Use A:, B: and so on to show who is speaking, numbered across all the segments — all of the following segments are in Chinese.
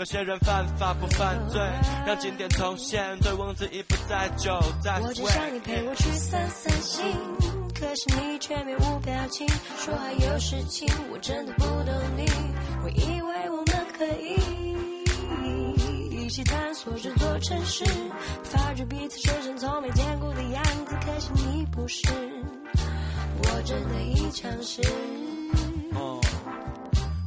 A: 有些人犯法不犯罪，让经典重现，醉翁之意不在酒，在。
B: 我只想你陪我去散散心，可是你却面无表情，说还有事情，我真的不懂你。我以为我们可以一起探索这座城市，发觉彼此身上从没见过的样子，可是你不是，我真的已尝试。
A: Oh.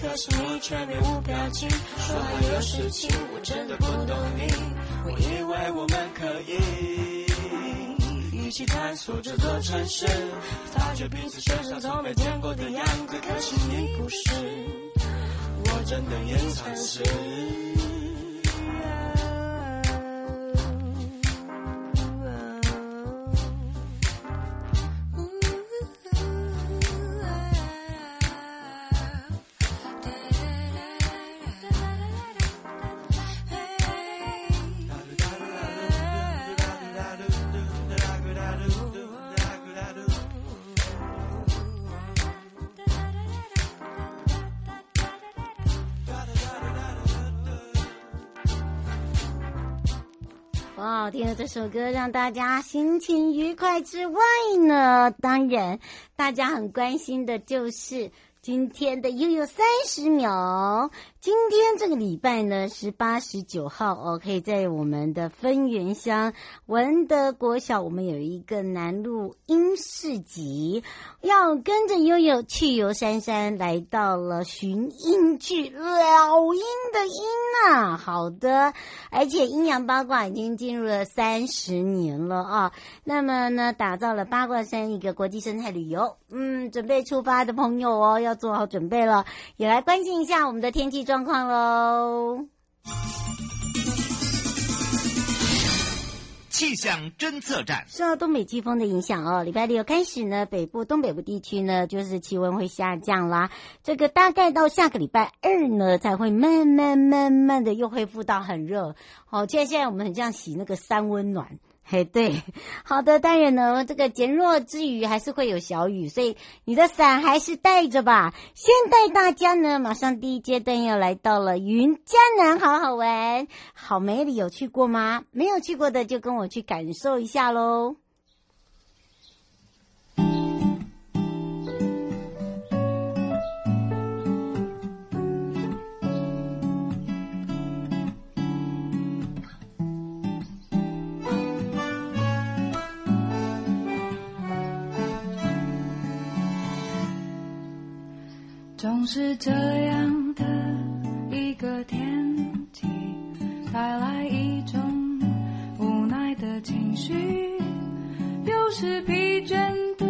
B: 可是你却面无表情，说还有事情，我真的不懂你。我以为我们可以一起探索这座城市，发觉彼此身上从没见过的样子。可是你不是，我真的也
C: 尝试。这首歌，让大家心情愉快之外呢，当然大家很关心的就是今天的悠悠三十秒。今天这个礼拜呢是八十九号哦，可以在我们的分园乡文德国小，我们有一个南路音市集，要跟着悠悠去游山山，来到了寻音剧老鹰的鹰啊，好的，而且阴阳八卦已经进入了三十年了啊，那么呢，打造了八卦山一个国际生态旅游。嗯，准备出发的朋友哦，要做好准备了。也来关心一下我们的天气状况喽。
D: 气象侦测站
C: 受到东北季风的影响哦，礼拜六开始呢，北部、东北部地区呢，就是气温会下降啦。这个大概到下个礼拜二呢，才会慢慢慢慢的又恢复到很热。好，现在现在我们很像洗那个三温暖。嘿，对，好的，当然呢，这个减弱之余还是会有小雨，所以你的伞还是带着吧。先带大家呢，马上第一阶段要来到了云江南，好好玩，好美丽，有去过吗？没有去过的就跟我去感受一下喽。
E: 总是这样的一个天气，带来一种无奈的情绪。有时疲倦的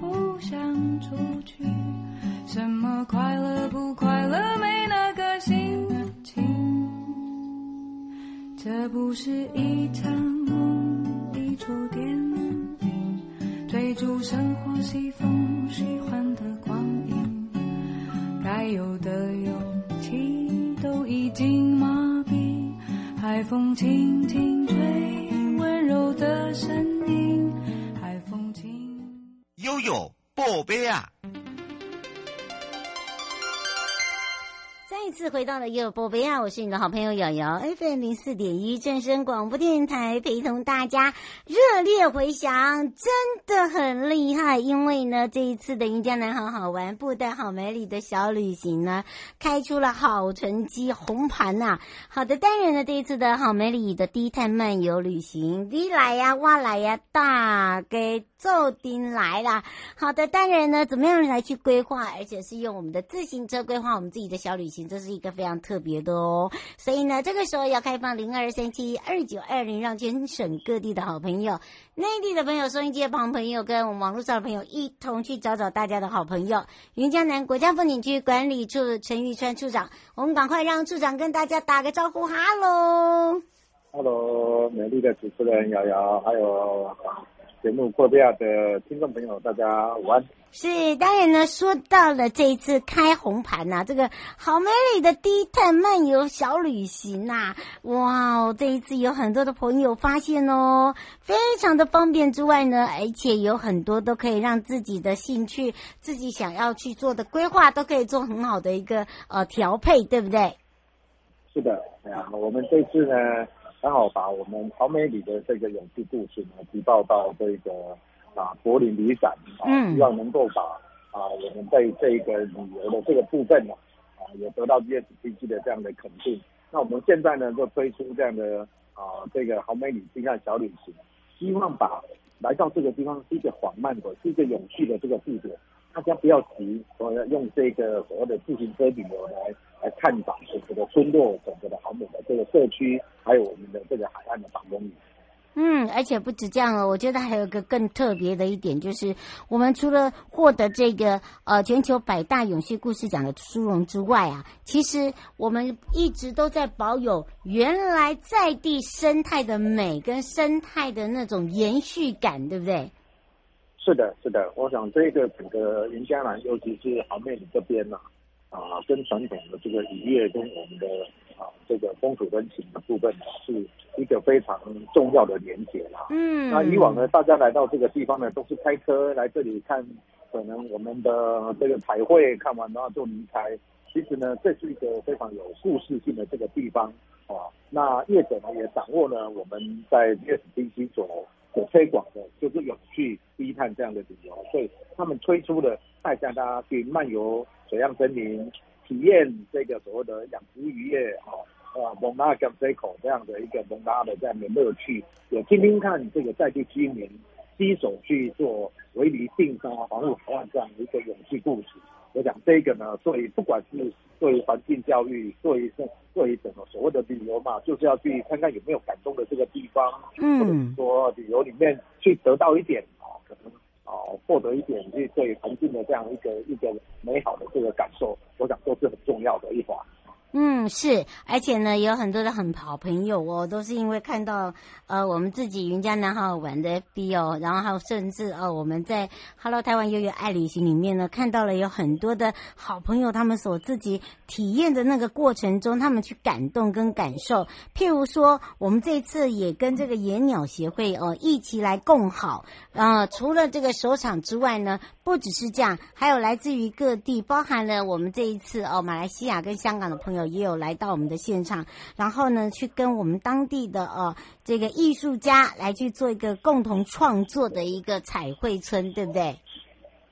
E: 不想出去，什么快乐不快乐没那个心情。这不是一场梦，一出电影，追逐生活西风喜欢。该有的勇气都已经麻痹，海风轻轻吹，温柔的声音，海风轻。
D: 悠悠宝贝啊！
C: 次回到了悠悠宝贝亚！我是你的好朋友瑶瑶，FM 零四点一正声广播电台，陪同大家热烈回响，真的很厉害。因为呢，这一次的云江南好好玩，布袋好美丽的小旅行呢，开出了好成绩，红盘呐、好的，当然呢，这一次的好美丽的低碳漫游旅行，你来呀，我来呀，大给奏丁来了。好的，当然呢，怎么样来去规划，而且是用我们的自行车规划我们自己的小旅行。这是一个非常特别的哦，所以呢，这个时候要开放零二三七二九二零，让全省各地的好朋友、内地的朋友、收音机的旁朋友跟我们网络上的朋友一同去找找大家的好朋友。云江南国家风景区管理处陈玉川处长，我们赶快让处长跟大家打个招呼，哈喽，
F: 哈喽，美丽的主持人瑶瑶，还有。节目过掉的听众朋友，大家午安。
C: 是，当然呢，说到了这一次开红盘呐、啊，这个好美丽的低碳漫游小旅行呐、啊，哇，这一次有很多的朋友发现哦，非常的方便之外呢，而且有很多都可以让自己的兴趣、自己想要去做的规划，都可以做很好的一个呃调配，对不对？
F: 是的，啊，我们这次呢。刚好把我们好美里的这个勇气故事呢，提报到这个啊柏林旅展啊，希望能够把啊我们对这个旅游的这个部分呢啊也得到 GSTG 的这样的肯定。那我们现在呢就推出这样的啊这个好美里精干小旅行，希望把来到这个地方是一个缓慢的、是一个有趣的这个步调。大家不要急，我要用这个所谓的自行车旅游来来看访整个的村落、整个的好美的这个社区，还有我们的这个海岸的访公里。
C: 嗯，而且不止这样哦，我觉得还有个更特别的一点，就是我们除了获得这个呃全球百大永续故事奖的殊荣之外啊，其实我们一直都在保有原来在地生态的美跟生态的那种延续感，对不对？
F: 是的，是的，我想这个整个云嘉南，尤其是好美里这边呢，啊，跟传统的这个渔业跟我们的啊这个风土人情的部分，是一个非常重要的连接啦。嗯，那以往呢，大家来到这个地方呢，都是开车来这里看，可能我们的这个彩绘，看完然后就离开。其实呢，这是一个非常有故事性的这个地方啊。那业者呢，也掌握了我们在 GSTG 所。所推广的就是永续低碳这样的旅游，所以他们推出了带大家去漫游水漾森林，体验这个所谓的养殖渔业啊，呃，蒙拉跟这口这样的一个蒙拉的这样的乐趣，也听听看这个在地居民第一手去做围篱并沙防护海岸这样的一个永续故事。我想这个呢，对于不管是对环境教育，对于这对于整个所谓的旅游嘛，就是要去看看有没有感动的这个地方，嗯，或者说旅游里面去得到一点啊，可能啊哦获得一点去对环境的这样一个一个美好的这个感受，我想都是很重要的一环。
C: 嗯，是，而且呢，有很多的很好朋友哦，都是因为看到呃我们自己云嘉南好好玩的 FB 哦，然后还有甚至呃我们在 Hello 台湾悠悠爱旅行里面呢，看到了有很多的好朋友，他们所自己体验的那个过程中，他们去感动跟感受。譬如说，我们这次也跟这个野鸟协会哦一起来共好，呃，除了这个首场之外呢，不只是这样，还有来自于各地，包含了我们这一次哦马来西亚跟香港的朋友。也有来到我们的现场，然后呢，去跟我们当地的呃这个艺术家来去做一个共同创作的一个彩绘村，对不对？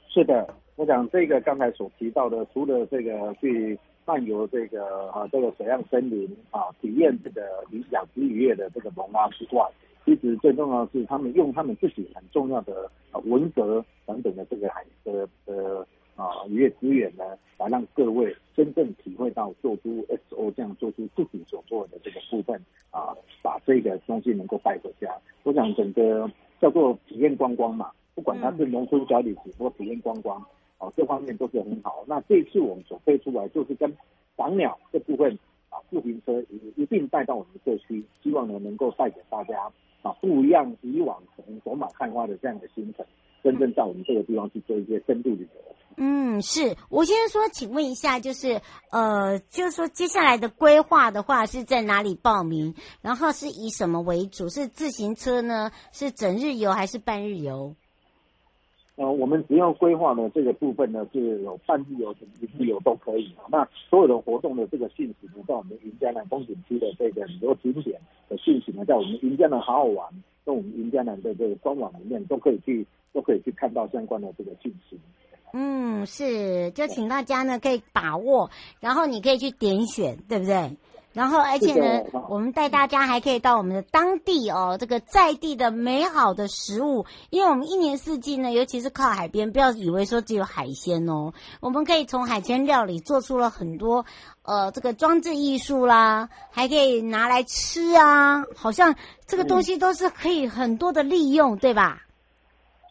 F: 是的，我想这个刚才所提到的，除了这个去漫游这个啊这个水漾森林啊，体验这个养殖渔业的这个龙蛙之外，其实最重要是他们用他们自己很重要的啊文革等等的这个海的的。啊，渔业资源呢，来让各位真正体会到做出 SO 这样做出自己所做的这个部分啊，把这个东西能够带回家。我想整个叫做体验观光嘛，不管它是农村小旅行或体验观光，啊，这方面都是很好。那这一次我们所推出来就是跟赏鸟这部分啊，自行车一一并带到我们的社区，希望呢能够带给大家啊不一样以往可能走马看花的这样的行程，真正在我们这个地方去做一些深度旅游。
C: 嗯，是我先说，请问一下，就是呃，就是说接下来的规划的话是在哪里报名？然后是以什么为主？是自行车呢？是整日游还是半日游？
F: 呃，我们只要规划的这个部分呢，是有半日游、整日游都可以。那所有的活动的这个信息呢，在我们云嘉南风景区的这个旅游景点的信息呢，在我们云嘉南好好玩，跟我们云嘉南的这个官网里面都可以去，都可以去看到相关的这个信息。
C: 嗯，是，就请大家呢可以把握，然后你可以去点选，对不对？然后而且呢，我们带大家还可以到我们的当地哦，这个在地的美好的食物，因为我们一年四季呢，尤其是靠海边，不要以为说只有海鲜哦，我们可以从海鲜料理做出了很多呃这个装置艺术啦，还可以拿来吃啊，好像这个东西都是可以很多的利用，对吧？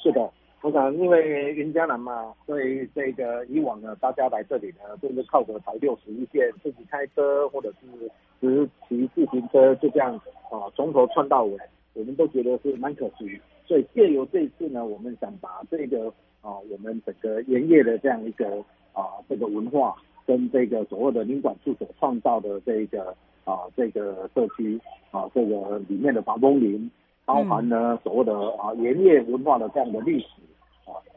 F: 是的。我想，因为云嘉南嘛，所以这个以往呢，大家来这里呢，都是靠着台六十一线，自己开车或者是只骑自行车，就这样啊，从头串到尾，我们都觉得是蛮可惜。所以借由这一次呢，我们想把这个啊，我们整个盐业的这样一个啊，这个文化跟这个所谓的领馆处所创造的这个啊，这个社区啊，这个里面的防风林，包含呢所谓的啊盐业文化的这样的历史。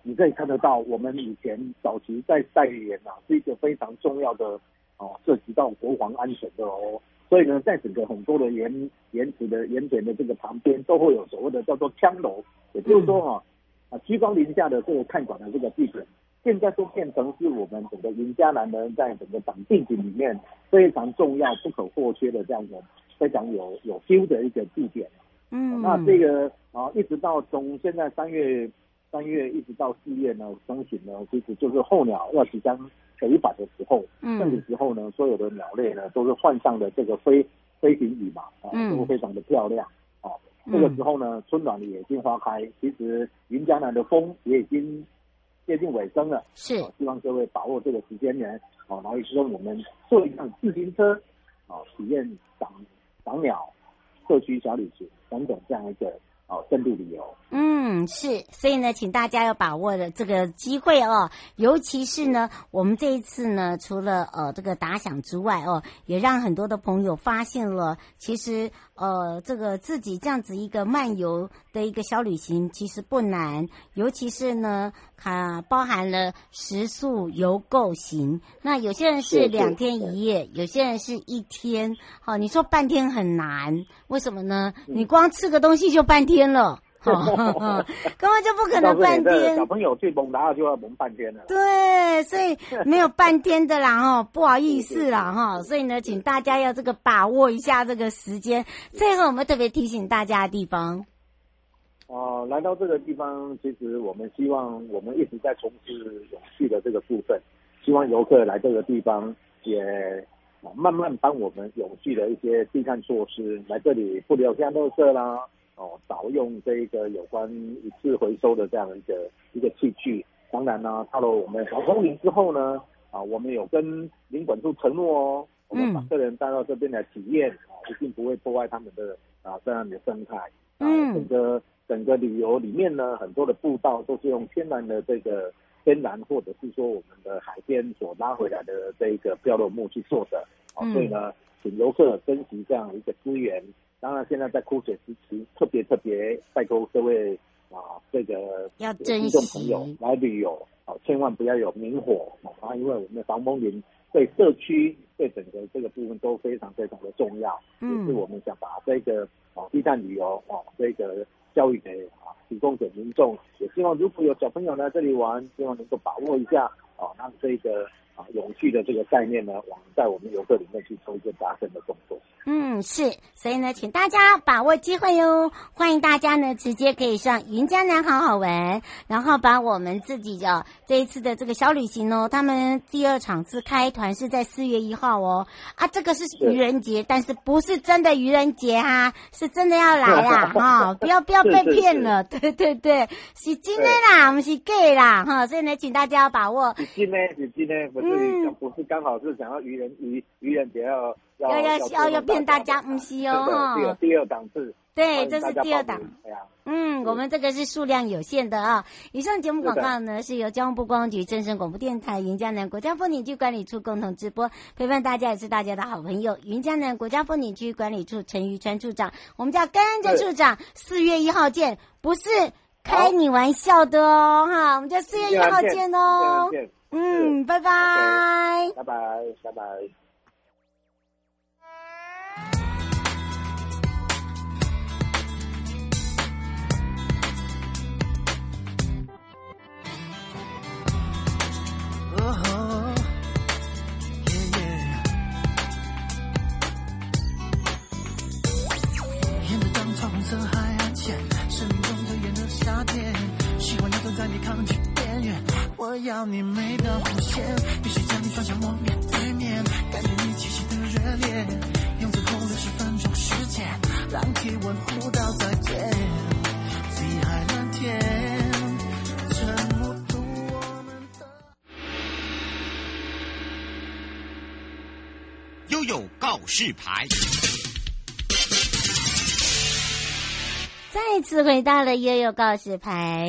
F: 你可以看得到，我们以前早期在晒盐啊，是一个非常重要的哦，涉及到国防安全的哦。所以呢，在整个很多的盐盐池的盐田的这个旁边，都会有所谓的叫做枪楼，也就是说哈啊，居高临下的这个看管的这个地点，现在都变成是我们整个云嘉南呢，在整个长地景里面非常重要、不可或缺的这样的非常有有 feel 的一个地点。嗯，那这个啊，一直到从现在三月。三月一直到四月呢，升行呢，其实就是候鸟要即将北返的时候。嗯，这个时候呢，所有的鸟类呢都是换上了这个飞飞行羽嘛，啊，都非常的漂亮。哦、嗯，这个时候呢，春暖也已经花开，其实云江南的风也已经接近尾声了。是，希望各位把握这个时间呢，哦，然后跟我们坐一趟自行车，啊，体验赏赏鸟、社区小旅行等等这样一个。哦，深度旅游，
C: 嗯，是，所以呢，请大家要把握的这个机会哦，尤其是呢，我们这一次呢，除了呃这个打响之外哦，也让很多的朋友发现了，其实呃这个自己这样子一个漫游的一个小旅行其实不难，尤其是呢，它包含了食宿游购行，那有些人是两天一夜，有些人是一天，好，你说半天很难，为什么呢？你光吃个东西就半天。天了，根本就不可能半天。
F: 小朋友最猛，然后就要蒙半天了。
C: 对，所以没有半天的啦，哈，不好意思啦，哈。所以呢，请大家要这个把握一下这个时间。最后，我们特别提醒大家的地方。
F: 哦、呃，来到这个地方，其实我们希望我们一直在从事永续的这个部分，希望游客来这个地方也慢慢帮我们有序的一些避碳措施，来这里不留下垃圾啦。哦少用这个有关一次回收的这样一个一个器具。当然呢，到了我们宝丰林之后呢，啊，我们有跟领馆处承诺哦，我们把客人带到这边来体验啊，一定不会破坏他们的啊这样的生态。嗯，整个整个旅游里面呢，很多的步道都是用天然的这个天然或者是说我们的海边所拉回来的这一个标落木去做的。啊，所以呢，请游客珍惜这样一个资源。当然，现在在枯水时期，特别特别拜托各位啊，这个
C: 要珍惜
F: 听众朋友来旅游啊，千万不要有明火啊，因为我们的防风林对社区对整个这个部分都非常非常的重要。嗯，也是我们想把这个啊低碳旅游啊这个教育给啊提供给民众，也希望如果有小朋友来这里玩，希望能够把握一下啊，让这个。啊，永续的这个概念呢，往在我们游客里面去做一个加深的动作。
C: 嗯，是，所以呢，请大家把握机会哟。欢迎大家呢，直接可以上云江南好好玩，然后把我们自己的这一次的这个小旅行哦，他们第二场次开团是在四月一号哦。啊，这个是愚人节，但是不是真的愚人节哈，是真的要来啦 哈、哦，不要不要被骗了。是是是对对对，是真的啦，我们是 gay 啦哈，所以呢，请大家要把握。
F: 是真的，是真的。嗯，不是刚好是想要愚人愚愚人节要要
C: 要要要骗大家，唔是哦哈。
F: 第二档次，
C: 对，这是第二档。嗯，我们这个是数量有限的啊。以上节目广告呢，是由交通部观光局、正声广播电台、云嘉南国家风景区管理处共同直播，陪伴大家也是大家的好朋友，云嘉南国家风景区管理处陈玉川处长。我们叫跟着处长，四月一号见，不是开你玩笑的哦哈。我们就四月一号见哦。嗯，拜拜。
F: 拜拜，拜拜。
G: 在你抗拒边缘。我要你美到无限，必须将你放向我面对面，感觉你气息的热烈，用最后的十分钟时间，让体温互道再见，碧海蓝天，曾目睹我们的。
D: 悠悠告示牌。
C: 再次回到了悠悠告示牌，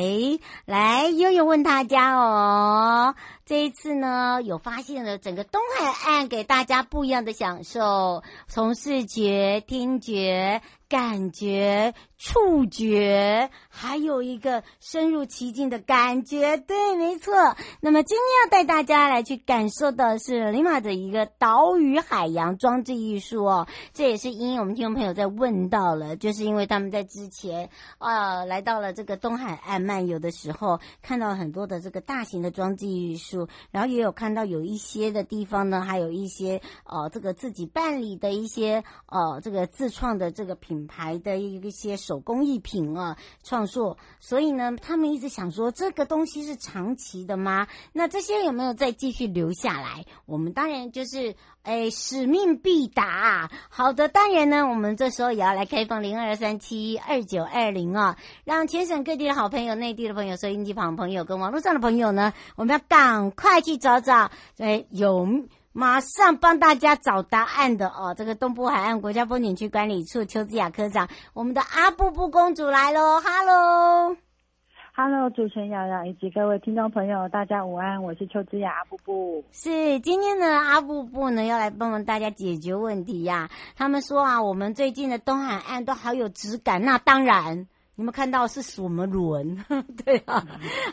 C: 来悠悠问大家哦，这一次呢有发现了整个东海岸给大家不一样的享受，从视觉、听觉。感觉、触觉，还有一个深入其境的感觉，对，没错。那么今天要带大家来去感受的是林马的一个岛屿海洋装置艺术哦。这也是因我们听众朋友在问到了，就是因为他们在之前啊、来到了这个东海岸漫游的时候，看到很多的这个大型的装置艺术，然后也有看到有一些的地方呢，还有一些呃这个自己办理的一些呃这个自创的这个品。牌的一些手工艺品啊，创作，所以呢，他们一直想说，这个东西是长期的吗？那这些有没有再继续留下来？我们当然就是，哎，使命必达。好的，当然呢，我们这时候也要来开放零二三七二九二零啊，让全省各地的好朋友、内地的朋友、收音机旁朋友跟网络上的朋友呢，我们要赶快去找找，哎，有。马上帮大家找答案的哦！这个东部海岸国家风景区管理处邱姿雅科长，我们的阿布布公主来喽！哈喽，
H: 哈喽，主持人瑶瑶以及各位听众朋友，大家午安，我是邱姿雅阿布布。
C: 是今天呢，阿布布呢要来帮忙大家解决问题呀、啊。他们说啊，我们最近的东海岸都好有质感，那当然。你们看到是什么轮？对啊，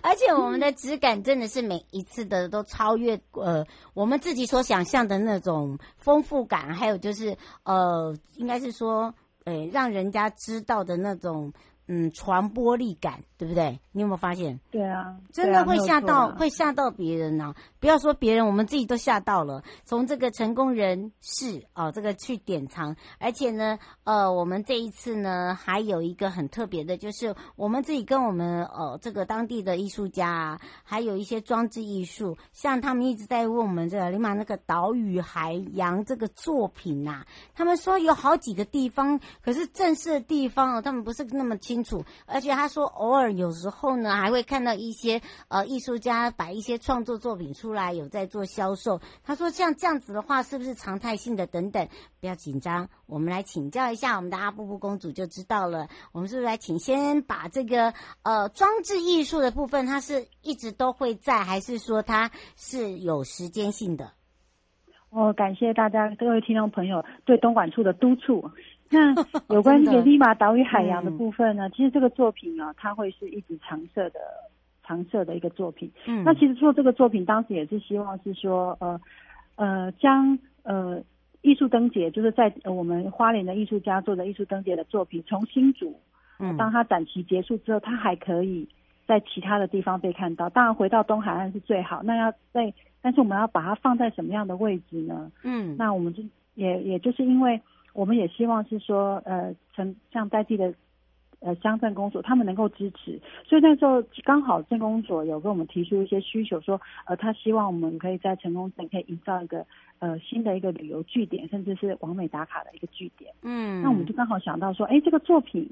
C: 而且我们的质感真的是每一次的都超越呃我们自己所想象的那种丰富感，还有就是呃应该是说呃让人家知道的那种嗯传播力感，对不对？你有没有发现？
H: 对啊，
C: 真的会吓到，会吓到别人呢、啊。不要说别人，我们自己都吓到了。从这个成功人士哦，这个去典藏，而且呢，呃，我们这一次呢，还有一个很特别的，就是我们自己跟我们呃这个当地的艺术家啊，还有一些装置艺术，像他们一直在问我们这个利马那个岛屿海洋这个作品呐、啊，他们说有好几个地方，可是正式的地方哦，他们不是那么清楚，而且他说偶尔有时候呢。还会看到一些呃艺术家摆一些创作作品出来，有在做销售。他说像这样子的话，是不是常态性的？等等，不要紧张，我们来请教一下我们的阿布布公主就知道了。我们是不是来请先把这个呃装置艺术的部分，它是一直都会在，还是说它是有时间性的？
H: 哦，感谢大家各位听众朋友对东莞处的督促。那 有关这个利马岛屿海洋的部分呢？嗯、其实这个作品啊，它会是一直常设的、常设的一个作品。嗯，那其实做这个作品，当时也是希望是说，呃呃，将呃艺术灯节，就是在我们花莲的艺术家做的艺术灯节的作品，从新组，嗯，当它展期结束之后，它还可以在其他的地方被看到。当然，回到东海岸是最好。那要在，但是我们要把它放在什么样的位置呢？嗯，那我们就也也就是因为。我们也希望是说，呃，城像在地的，呃，乡镇公所，他们能够支持，所以那时候刚好镇公所有跟我们提出一些需求，说，呃，他希望我们可以在成功镇可以营造一个，呃，新的一个旅游据点，甚至是完美打卡的一个据点。嗯，那我们就刚好想到说，哎，这个作品，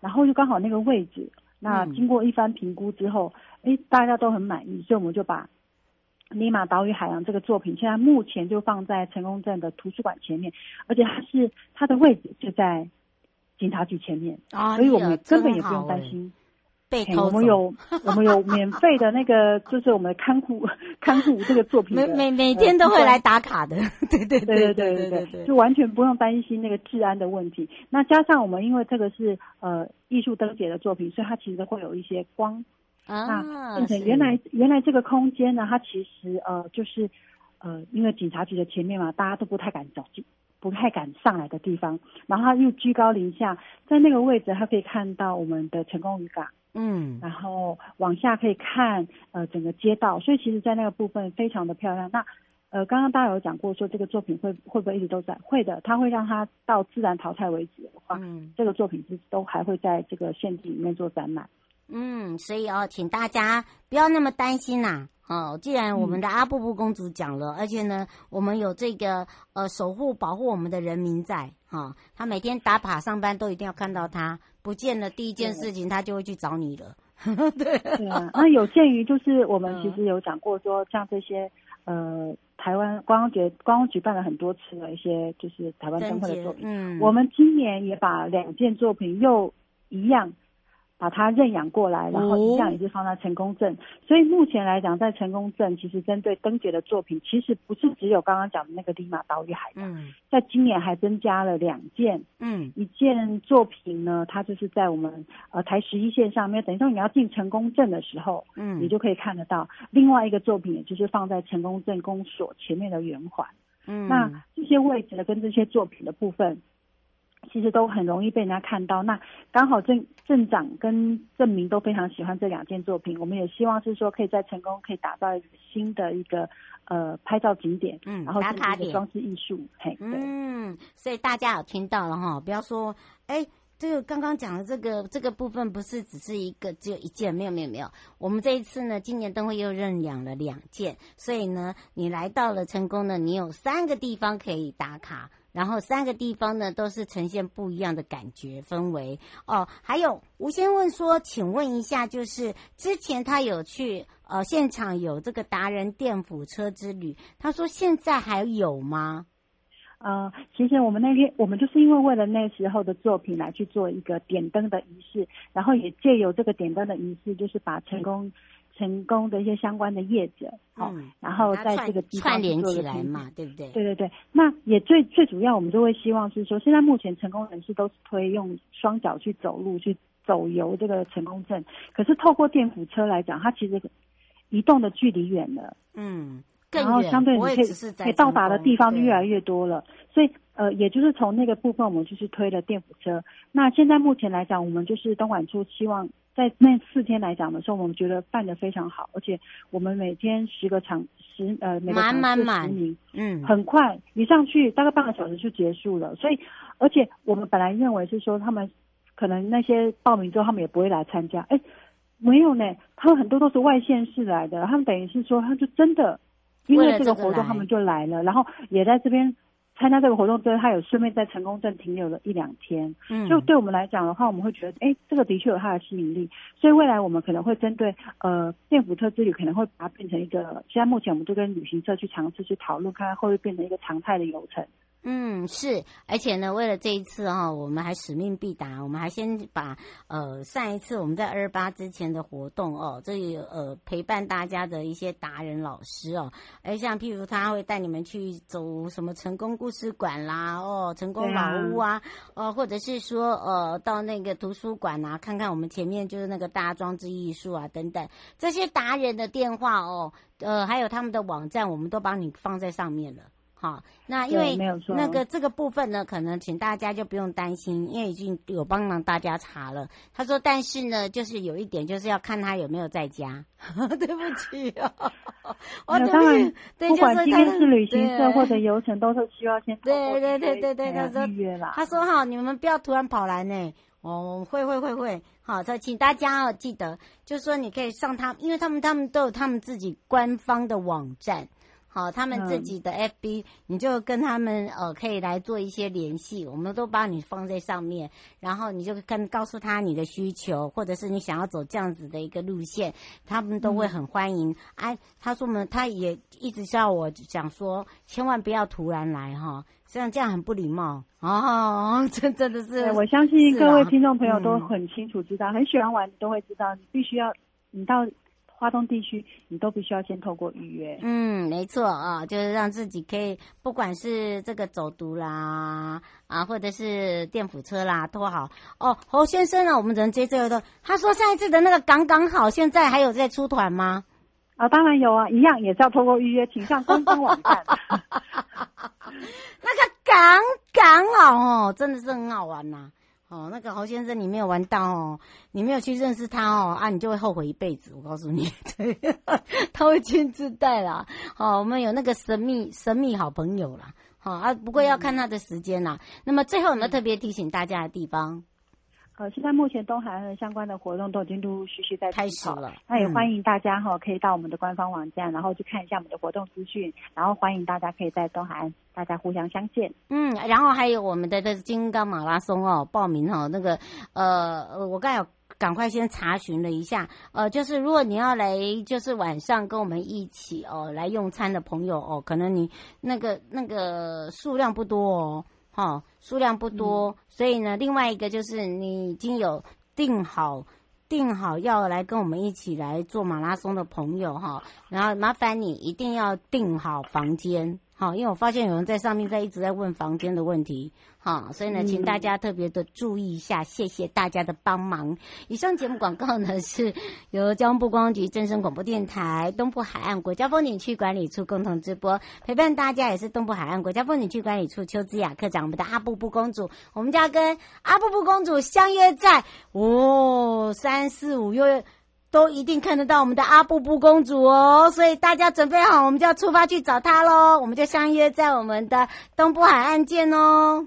H: 然后就刚好那个位置，那经过一番评估之后，哎，大家都很满意，所以我们就把。利马岛屿海洋这个作品，现在目前就放在成功镇的图书馆前面，而且它是它的位置就在警察局前面，啊、所以我们根本也不用担心
C: 被偷。
H: 我们有我们有 免费的那个，就是我们看护看护这个作品，
C: 每每每天都会来打卡的，对对对对对对对，
H: 就完全不用担心那个治安的问题。那加上我们因为这个是呃艺术灯节的作品，所以它其实会有一些光。啊，变成原来原来这个空间呢，它其实呃就是呃，因为警察局的前面嘛，大家都不太敢走进，不太敢上来的地方，然后它又居高临下，在那个位置，它可以看到我们的成功渔港，嗯，然后往下可以看呃整个街道，所以其实，在那个部分非常的漂亮。那呃，刚刚大家有讲过说这个作品会会不会一直都在？会的，它会让它到自然淘汰为止的话，嗯，这个作品是都还会在这个县里面做展览。
C: 嗯，所以哦，请大家不要那么担心呐。哦，既然我们的阿布布公主讲了，嗯、而且呢，我们有这个呃守护保护我们的人民在哈、哦，他每天打卡上班都一定要看到他不见了，第一件事情他就会去找你了。对
H: 对啊，那有鉴于就是我们其实有讲过说，像这些呃台湾观光节，观光举办了很多次的一些就是台湾灯会的作品，嗯，我们今年也把两件作品又一样。把它认养过来，然后一样也是放在成功镇。哦、所以目前来讲，在成功镇，其实针对灯节的作品，其实不是只有刚刚讲的那个利马岛屿海洋。嗯，在今年还增加了两件。嗯，一件作品呢，它就是在我们呃台十一线上面，等于说你要进成功镇的时候，嗯，你就可以看得到。另外一个作品，也就是放在成功镇公所前面的圆环。嗯，那这些位置的跟这些作品的部分。其实都很容易被人家看到。那刚好镇镇长跟镇民都非常喜欢这两件作品。我们也希望是说，可以在成功可以打造一个新的一个呃拍照景点，嗯，然后是一个装置艺术。嘿，
C: 嗯，所以大家有听到了哈，不要说哎，这个刚刚讲的这个这个部分不是只是一个只有一件，没有没有没有。我们这一次呢，今年灯会又认养了两件，所以呢，你来到了成功呢，你有三个地方可以打卡。然后三个地方呢，都是呈现不一样的感觉氛围哦。还有吴先问说，请问一下，就是之前他有去呃现场有这个达人电辅车之旅，他说现在还有吗？
H: 呃，其实我们那天我们就是因为为了那时候的作品来去做一个点灯的仪式，然后也借由这个点灯的仪式，就是把成功。成功的一些相关的业者，好、嗯，然后在这个地方
C: 串联起来嘛，对不对？
H: 对对对，那也最最主要，我们就会希望是说，现在目前成功人士都是推用双脚去走路去走游这个成功证，可是透过电扶车来讲，它其实移动的距离远了，
C: 嗯，
H: 然后相对你可以可以到达的地方就越来越多了，所以呃，也就是从那个部分，我们就是推了电扶车。那现在目前来讲，我们就是东莞处希望在那四天来讲的时候，我们觉得办的非常好，而且我们每天十个场十呃每个场次十名，嗯，很快一上去大概半个小时就结束了。所以，而且我们本来认为是说他们可能那些报名之后他们也不会来参加，哎，没有呢，他们很多都是外县市来的，他们等于是说他就真的因为这个活动他们就来了，然后也在这边。参加这个活动之后，他有顺便在成功镇停留了一两天，嗯，就对我们来讲的话，我们会觉得，哎，这个的确有它的吸引力，所以未来我们可能会针对呃电福特之旅，可能会把它变成一个，现在目前我们就跟旅行社去尝试去讨论，看看会不会变成一个常态的游程。
C: 嗯，是，而且呢，为了这一次哈、哦，我们还使命必达，我们还先把呃上一次我们在二八之前的活动哦，这里呃陪伴大家的一些达人老师哦，哎，像譬如他会带你们去走什么成功故事馆啦，哦，成功老屋啊，哦，或者是说呃到那个图书馆啊，看看我们前面就是那个大装置艺术啊等等，这些达人的电话哦，呃，还有他们的网站，我们都帮你放在上面了。好，那因为那个这个部分呢，可能请大家就不用担心，因为已经有帮忙大家查了。他说，但是呢，就是有一点，就是要看他有没有在家。对不起 啊，我当然，
H: 不管今天是旅行社或者游程，都是需要先
C: 对对对对对，他说。他说哈，你们不要突然跑来呢。哦，会会会会，好，再请大家哦，记得，就是说你可以上他，因为他们他们都有他们自己官方的网站。好，他们自己的 FB，、嗯、你就跟他们呃可以来做一些联系，我们都帮你放在上面，然后你就跟告诉他你的需求，或者是你想要走这样子的一个路线，他们都会很欢迎。哎、嗯啊，他说呢，他也一直叫我讲说，千万不要突然来哈，像这样很不礼貌哦，这真的是。
H: 我相信各位听众朋友都很清楚知道，嗯、很喜欢玩都会知道，你必须要你到。花东地区，你都必须要先透过预约。
C: 嗯，没错啊，就是让自己可以，不管是这个走读啦，啊，或者是电辅车啦，都好。哦，侯先生呢，我们只能接这个的。他说上一次的那个刚刚好，现在还有在出团吗？
H: 啊，当然有啊，一样也是要透过预约，请上官方网站。
C: 那个刚刚好哦，真的是很好玩呐、啊。哦，那个侯先生，你没有玩到哦，你没有去认识他哦，啊，你就会后悔一辈子。我告诉你，对，他会亲自带啦。好，我们有那个神秘神秘好朋友啦。好啊，不过要看他的时间啦。嗯、那么最后，有没有特别提醒大家的地方。
H: 呃，现在目前东海岸相关的活动都已经陆陆续续在
C: 开始了，
H: 那也欢迎大家哈，可以到我们的官方网站，然后去看一下我们的活动资讯，然后欢迎大家可以在东海岸大家互相相见。
C: 嗯，然后还有我们的这金刚马拉松哦，报名哦，那个呃，我刚才有赶快先查询了一下，呃，就是如果你要来，就是晚上跟我们一起哦来用餐的朋友哦，可能你那个那个数量不多哦。哦，数量不多，嗯、所以呢，另外一个就是你已经有定好定好要来跟我们一起来做马拉松的朋友哈，然后麻烦你一定要订好房间。好，因为我发现有人在上面在一直在问房间的问题，好，所以呢，请大家特别的注意一下，谢谢大家的帮忙。以上节目广告呢是由交通部观光局、正声广播电台、东部海岸国家风景区管理处共同直播，陪伴大家也是东部海岸国家风景区管理处邱姿雅科长，我们的阿布布公主，我们家跟阿布布公主相约在哦三四五月。都一定看得到我们的阿布布公主哦，所以大家准备好，我们就要出发去找她喽。我们就相约在我们的东部海岸见哦，